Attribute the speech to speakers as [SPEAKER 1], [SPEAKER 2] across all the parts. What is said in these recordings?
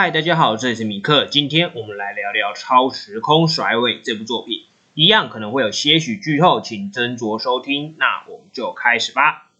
[SPEAKER 1] 嗨，大家好，这里是米克。今天我们来聊聊《超时空甩尾》这部作品，一样可能会有些许剧透，请斟酌收听。那我们就开始吧。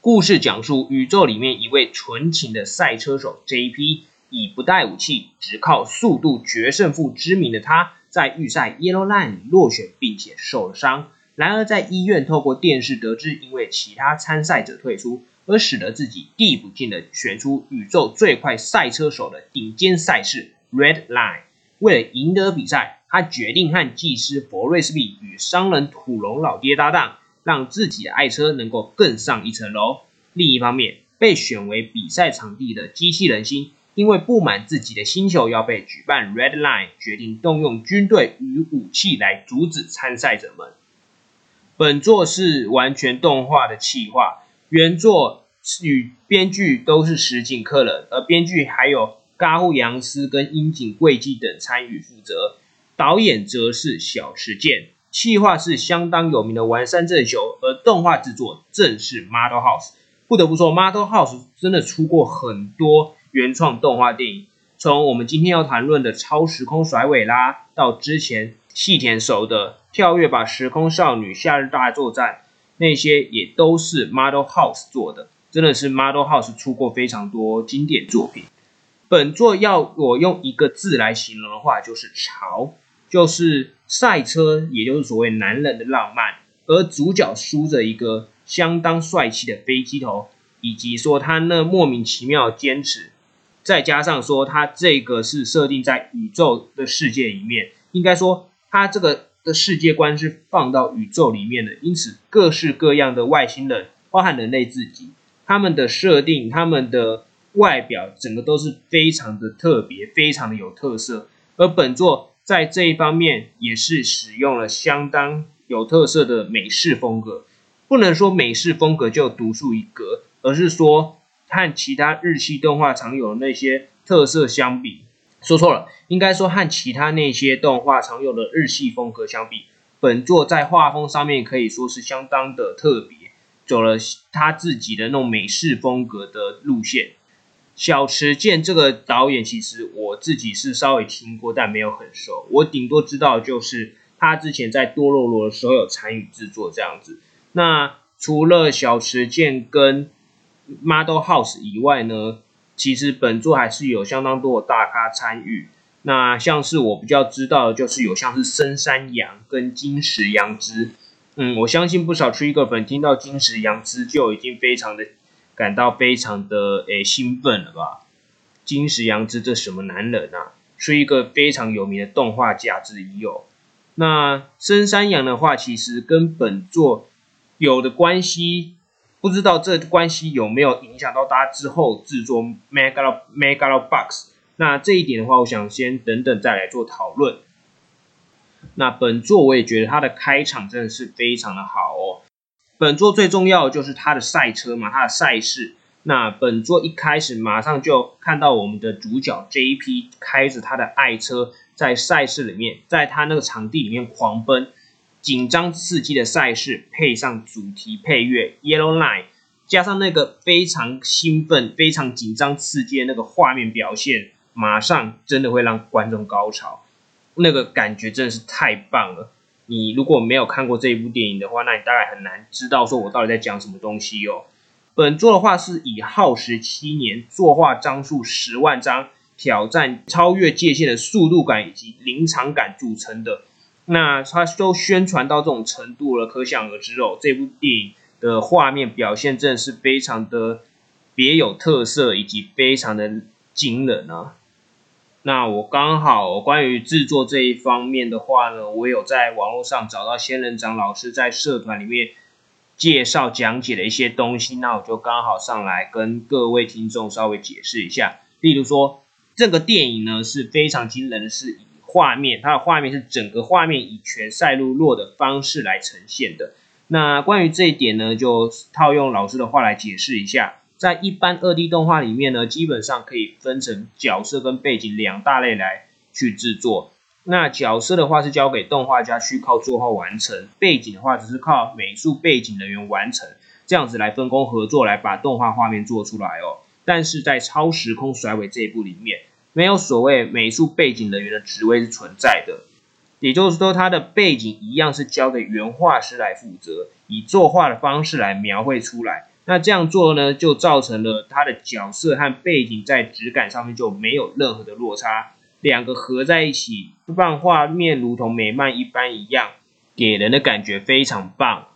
[SPEAKER 1] 故事讲述宇宙里面一位纯情的赛车手 J.P，以不带武器，只靠速度决胜负知名的他，在预赛 Yellow Line 落选，并且受了伤。然而，在医院透过电视得知，因为其他参赛者退出，而使得自己递补进了选出宇宙最快赛车手的顶尖赛事 Red Line。为了赢得比赛，他决定和技师佛瑞斯比与商人土龙老爹搭档，让自己的爱车能够更上一层楼。另一方面，被选为比赛场地的机器人星，因为不满自己的星球要被举办 Red Line，决定动用军队与武器来阻止参赛者们。本作是完全动画的企划，原作与编剧都是石井克人，而编剧还有嘎户洋司跟樱井贵纪等参与负责，导演则是小石健，企划是相当有名的丸山正雄，而动画制作正是 Model House。不得不说，Model House 真的出过很多原创动画电影，从我们今天要谈论的超时空甩尾啦，到之前细田守的。跳跃吧，时空少女，夏日大作战，那些也都是 Model House 做的，真的是 Model House 出过非常多经典作品。本作要我用一个字来形容的话，就是潮，就是赛车，也就是所谓男人的浪漫。而主角梳着一个相当帅气的飞机头，以及说他那莫名其妙的坚持，再加上说它这个是设定在宇宙的世界里面，应该说它这个。的世界观是放到宇宙里面的，因此各式各样的外星人，包含人类自己，他们的设定、他们的外表，整个都是非常的特别，非常的有特色。而本作在这一方面也是使用了相当有特色的美式风格，不能说美式风格就独树一格，而是说和其他日系动画常有的那些特色相比。说错了，应该说和其他那些动画常有的日系风格相比，本作在画风上面可以说是相当的特别，走了他自己的那种美式风格的路线。小池健这个导演，其实我自己是稍微听过，但没有很熟。我顶多知道就是他之前在多洛罗的时候有参与制作这样子。那除了小池健跟 Model House 以外呢？其实本作还是有相当多的大咖参与，那像是我比较知道的，就是有像是深山羊跟金石羊之，嗯，我相信不少 Trigger 粉听到金石羊之就已经非常的感到非常的诶兴奋了吧？金石羊之这什么男人啊？是一个非常有名的动画家之一哦。那深山羊的话，其实跟本作有的关系。不知道这关系有没有影响到大家之后制作 Mega Mega Box？那这一点的话，我想先等等再来做讨论。那本作我也觉得它的开场真的是非常的好哦。本作最重要的就是它的赛车嘛，它的赛事。那本作一开始马上就看到我们的主角 JP 开着他的爱车在赛事里面，在他那个场地里面狂奔。紧张刺激的赛事，配上主题配乐《Yellow Line》，加上那个非常兴奋、非常紧张刺激的那个画面表现，马上真的会让观众高潮。那个感觉真的是太棒了。你如果没有看过这一部电影的话，那你大概很难知道说我到底在讲什么东西哦。本作的话是以耗时七年、作画张数十万张、挑战超越界限的速度感以及临场感组成的。那他都宣传到这种程度了，可想而知哦。这部电影的画面表现真的是非常的别有特色，以及非常的惊人啊。那我刚好关于制作这一方面的话呢，我有在网络上找到仙人掌老师在社团里面介绍讲解的一些东西，那我就刚好上来跟各位听众稍微解释一下。例如说，这个电影呢是非常惊人的是。画面，它的画面是整个画面以全赛璐珞的方式来呈现的。那关于这一点呢，就套用老师的话来解释一下。在一般二 D 动画里面呢，基本上可以分成角色跟背景两大类来去制作。那角色的话是交给动画家去靠作画完成，背景的话只是靠美术背景人员完成，这样子来分工合作来把动画画面做出来哦。但是在超时空甩尾这一部里面，没有所谓美术背景人员的职位是存在的，也就是说，它的背景一样是交给原画师来负责，以作画的方式来描绘出来。那这样做呢，就造成了它的角色和背景在质感上面就没有任何的落差。两个合在一起，让画面如同美漫一般一样，给人的感觉非常棒。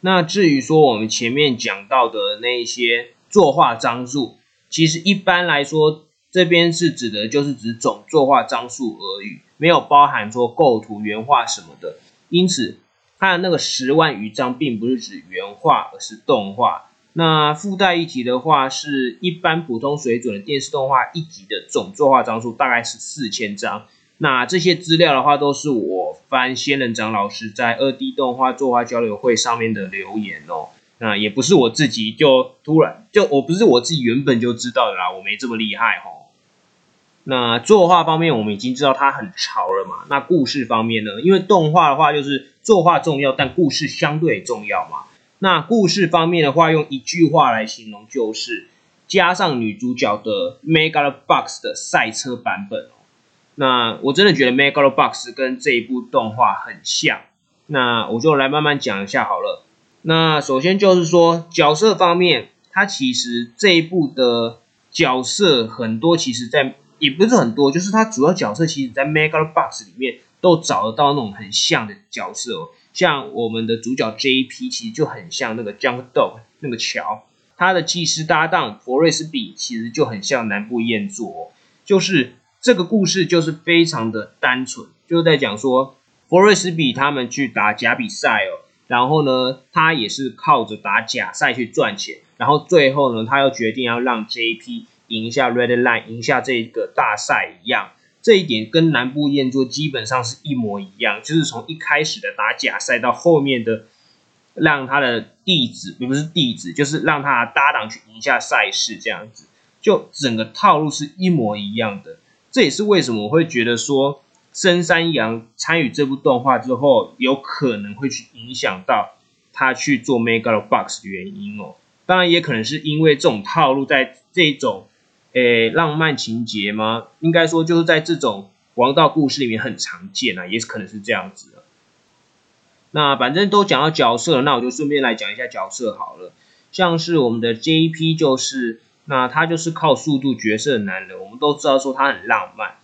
[SPEAKER 1] 那至于说我们前面讲到的那些作画张数，其实一般来说，这边是指的就是指总作画张数而已，没有包含说构图、原画什么的。因此，它的那个十万余张，并不是指原画，而是动画。那附带一集的话，是一般普通水准的电视动画一集的总作画张数大概是四千张。那这些资料的话，都是我翻仙人掌老师在二 D 动画作画交流会上面的留言哦。那也不是我自己就突然就我不是我自己原本就知道的啦，我没这么厉害哦。那作画方面，我们已经知道它很潮了嘛。那故事方面呢？因为动画的话，就是作画重要，但故事相对重要嘛。那故事方面的话，用一句话来形容，就是加上女主角的 Megalobox 的赛车版本。那我真的觉得 Megalobox 跟这一部动画很像。那我就来慢慢讲一下好了。那首先就是说角色方面，它其实这一部的角色很多，其实在也不是很多，就是它主要角色其实，在 Megalobox 里面都找得到那种很像的角色哦。像我们的主角 J.P. 其实就很像那个 Junk Dog 那个乔，他的技师搭档佛瑞斯比其实就很像南部彦作，就是这个故事就是非常的单纯，就是在讲说佛瑞斯比他们去打假比赛哦，然后呢他也是靠着打假赛去赚钱，然后最后呢他又决定要让 J.P. 赢下 Red Line 赢下这个大赛一样。这一点跟南部燕作基本上是一模一样，就是从一开始的打假赛到后面的让他的弟子，也不是弟子，就是让他搭档去赢下赛事，这样子，就整个套路是一模一样的。这也是为什么我会觉得说深山阳参与这部动画之后，有可能会去影响到他去做 Megalobox 的原因哦。当然，也可能是因为这种套路在这种。诶，浪漫情节吗？应该说就是在这种王道故事里面很常见啊，也可能是这样子的。那反正都讲到角色，那我就顺便来讲一下角色好了。像是我们的 J.P. 就是，那他就是靠速度角色的男人。我们都知道说他很浪漫，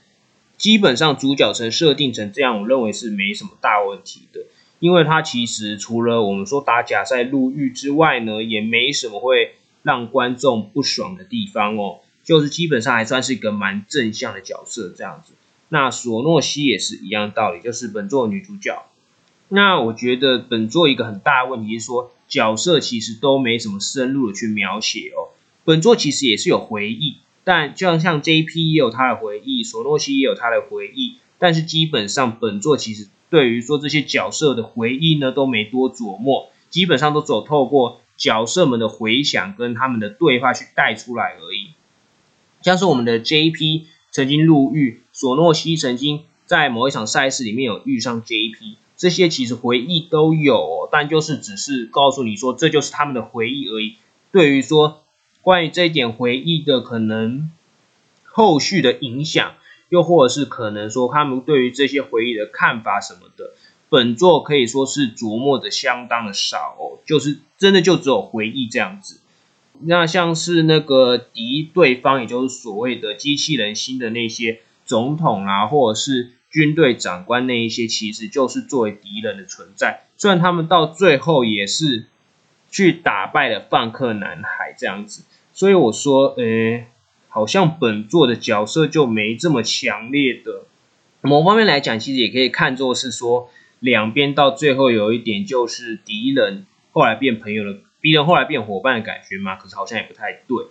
[SPEAKER 1] 基本上主角层设定成这样，我认为是没什么大问题的。因为他其实除了我们说打假赛入狱之外呢，也没什么会让观众不爽的地方哦。就是基本上还算是一个蛮正向的角色这样子。那索诺西也是一样道理，就是本作女主角。那我觉得本作一个很大的问题是说，角色其实都没什么深入的去描写哦。本作其实也是有回忆，但就像像 J.P. 也有他的回忆，索诺西也有他的回忆，但是基本上本作其实对于说这些角色的回忆呢，都没多琢磨，基本上都走透过角色们的回想跟他们的对话去带出来而已。像是我们的 J.P. 曾经入狱，索诺西曾经在某一场赛事里面有遇上 J.P. 这些其实回忆都有，哦但就是只是告诉你说这就是他们的回忆而已。对于说关于这一点回忆的可能后续的影响，又或者是可能说他们对于这些回忆的看法什么的，本作可以说是琢磨的相当的少哦，就是真的就只有回忆这样子。那像是那个敌对方，也就是所谓的机器人新的那些总统啊，或者是军队长官那一些，其实就是作为敌人的存在。虽然他们到最后也是去打败了放克男孩这样子，所以我说，呃，好像本作的角色就没这么强烈的。某方面来讲，其实也可以看作是说，两边到最后有一点就是敌人，后来变朋友了。敌人后来变伙伴的感觉吗？可是好像也不太对。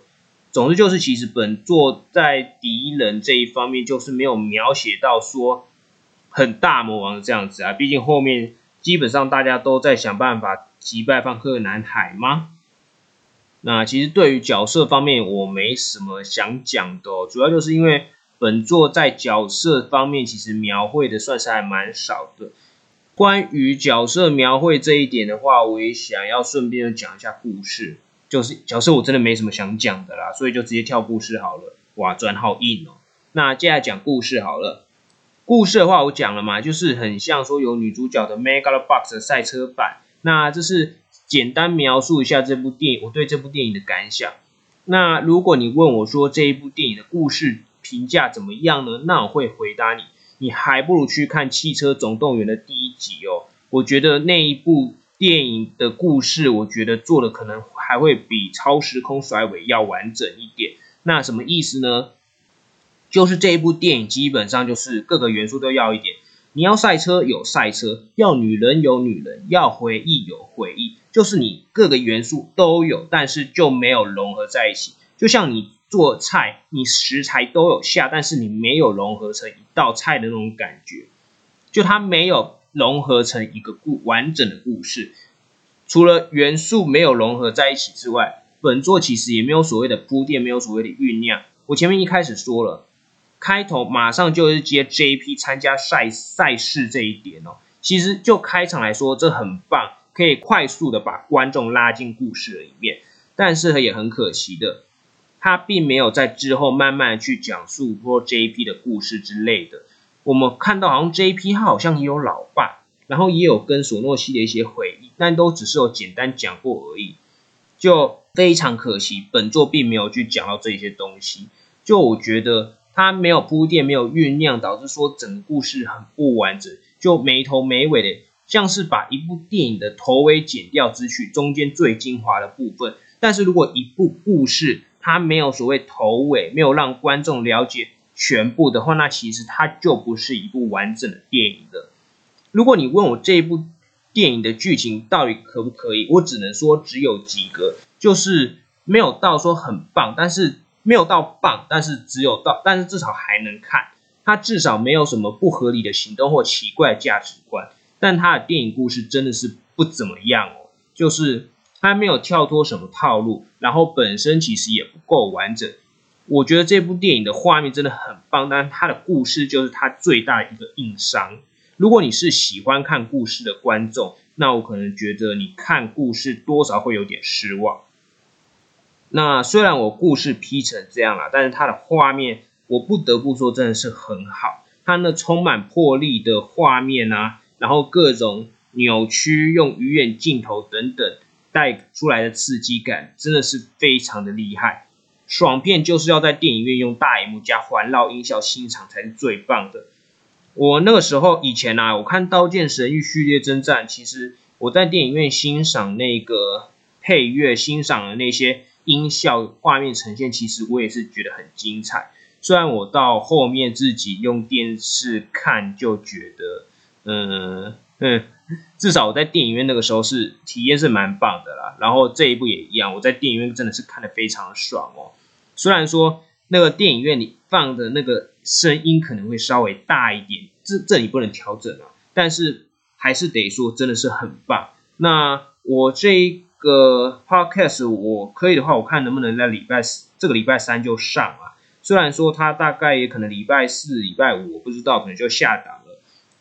[SPEAKER 1] 总之就是，其实本作在敌人这一方面就是没有描写到说很大魔王这样子啊。毕竟后面基本上大家都在想办法击败放克南海吗？那其实对于角色方面，我没什么想讲的，主要就是因为本作在角色方面其实描绘的算是还蛮少的。关于角色描绘这一点的话，我也想要顺便讲一下故事。就是角色我真的没什么想讲的啦，所以就直接跳故事好了。哇，转好硬哦。那接下来讲故事好了。故事的话，我讲了嘛，就是很像说有女主角的 Megalobox 的赛车版。那这是简单描述一下这部电影，我对这部电影的感想。那如果你问我说这一部电影的故事评价怎么样呢？那我会回答你，你还不如去看《汽车总动员》的第一集哦。我觉得那一部电影的故事，我觉得做的可能还会比《超时空甩尾》要完整一点。那什么意思呢？就是这一部电影基本上就是各个元素都要一点。你要赛车有赛车，要女人有女人，要回忆有回忆，就是你各个元素都有，但是就没有融合在一起。就像你做菜，你食材都有下，但是你没有融合成一道菜的那种感觉，就它没有融合成一个故完整的故事。除了元素没有融合在一起之外，本作其实也没有所谓的铺垫，没有所谓的酝酿。我前面一开始说了。开头马上就是接 JP 参加赛赛事这一点哦，其实就开场来说，这很棒，可以快速的把观众拉进故事里面。但是也很可惜的，他并没有在之后慢慢去讲述说 JP 的故事之类的。我们看到好像 JP 他好像也有老爸，然后也有跟索诺西的一些回忆，但都只是有简单讲过而已，就非常可惜。本作并没有去讲到这些东西，就我觉得。它没有铺垫，没有酝酿，导致说整个故事很不完整，就没头没尾的，像是把一部电影的头尾剪掉，只取中间最精华的部分。但是如果一部故事它没有所谓头尾，没有让观众了解全部的话，那其实它就不是一部完整的电影的。如果你问我这一部电影的剧情到底可不可以，我只能说只有及格，就是没有到说很棒，但是。没有到棒，但是只有到，但是至少还能看。它至少没有什么不合理的行动或奇怪价值观，但它的电影故事真的是不怎么样哦。就是它没有跳脱什么套路，然后本身其实也不够完整。我觉得这部电影的画面真的很棒，但它的故事就是它最大的一个硬伤。如果你是喜欢看故事的观众，那我可能觉得你看故事多少会有点失望。那虽然我故事 P 成这样了，但是它的画面我不得不说真的是很好。它那充满魄力的画面啊，然后各种扭曲用鱼眼镜头等等带出来的刺激感，真的是非常的厉害。爽片就是要在电影院用大荧幕加环绕音效欣赏才是最棒的。我那个时候以前啊，我看《刀剑神域：序列征战》，其实我在电影院欣赏那个配乐，欣赏的那些。音效、画面呈现，其实我也是觉得很精彩。虽然我到后面自己用电视看，就觉得，嗯嗯，至少我在电影院那个时候是体验是蛮棒的啦。然后这一部也一样，我在电影院真的是看的非常爽哦。虽然说那个电影院里放的那个声音可能会稍微大一点，这这里不能调整啊，但是还是得说真的是很棒。那我这。个 podcast 我可以的话，我看能不能在礼拜四这个礼拜三就上啊。虽然说它大概也可能礼拜四、礼拜五，我不知道，可能就下档。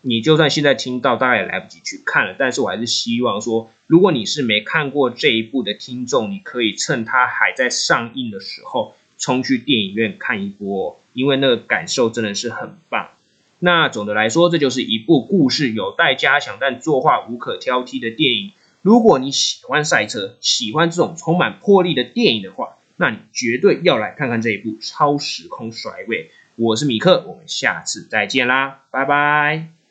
[SPEAKER 1] 你就算现在听到，大概也来不及去看了。但是我还是希望说，如果你是没看过这一部的听众，你可以趁它还在上映的时候，冲去电影院看一波，因为那个感受真的是很棒。那总的来说，这就是一部故事有待加强，但作画无可挑剔的电影。如果你喜欢赛车，喜欢这种充满魄力的电影的话，那你绝对要来看看这一部《超时空甩尾》。我是米克，我们下次再见啦，拜拜。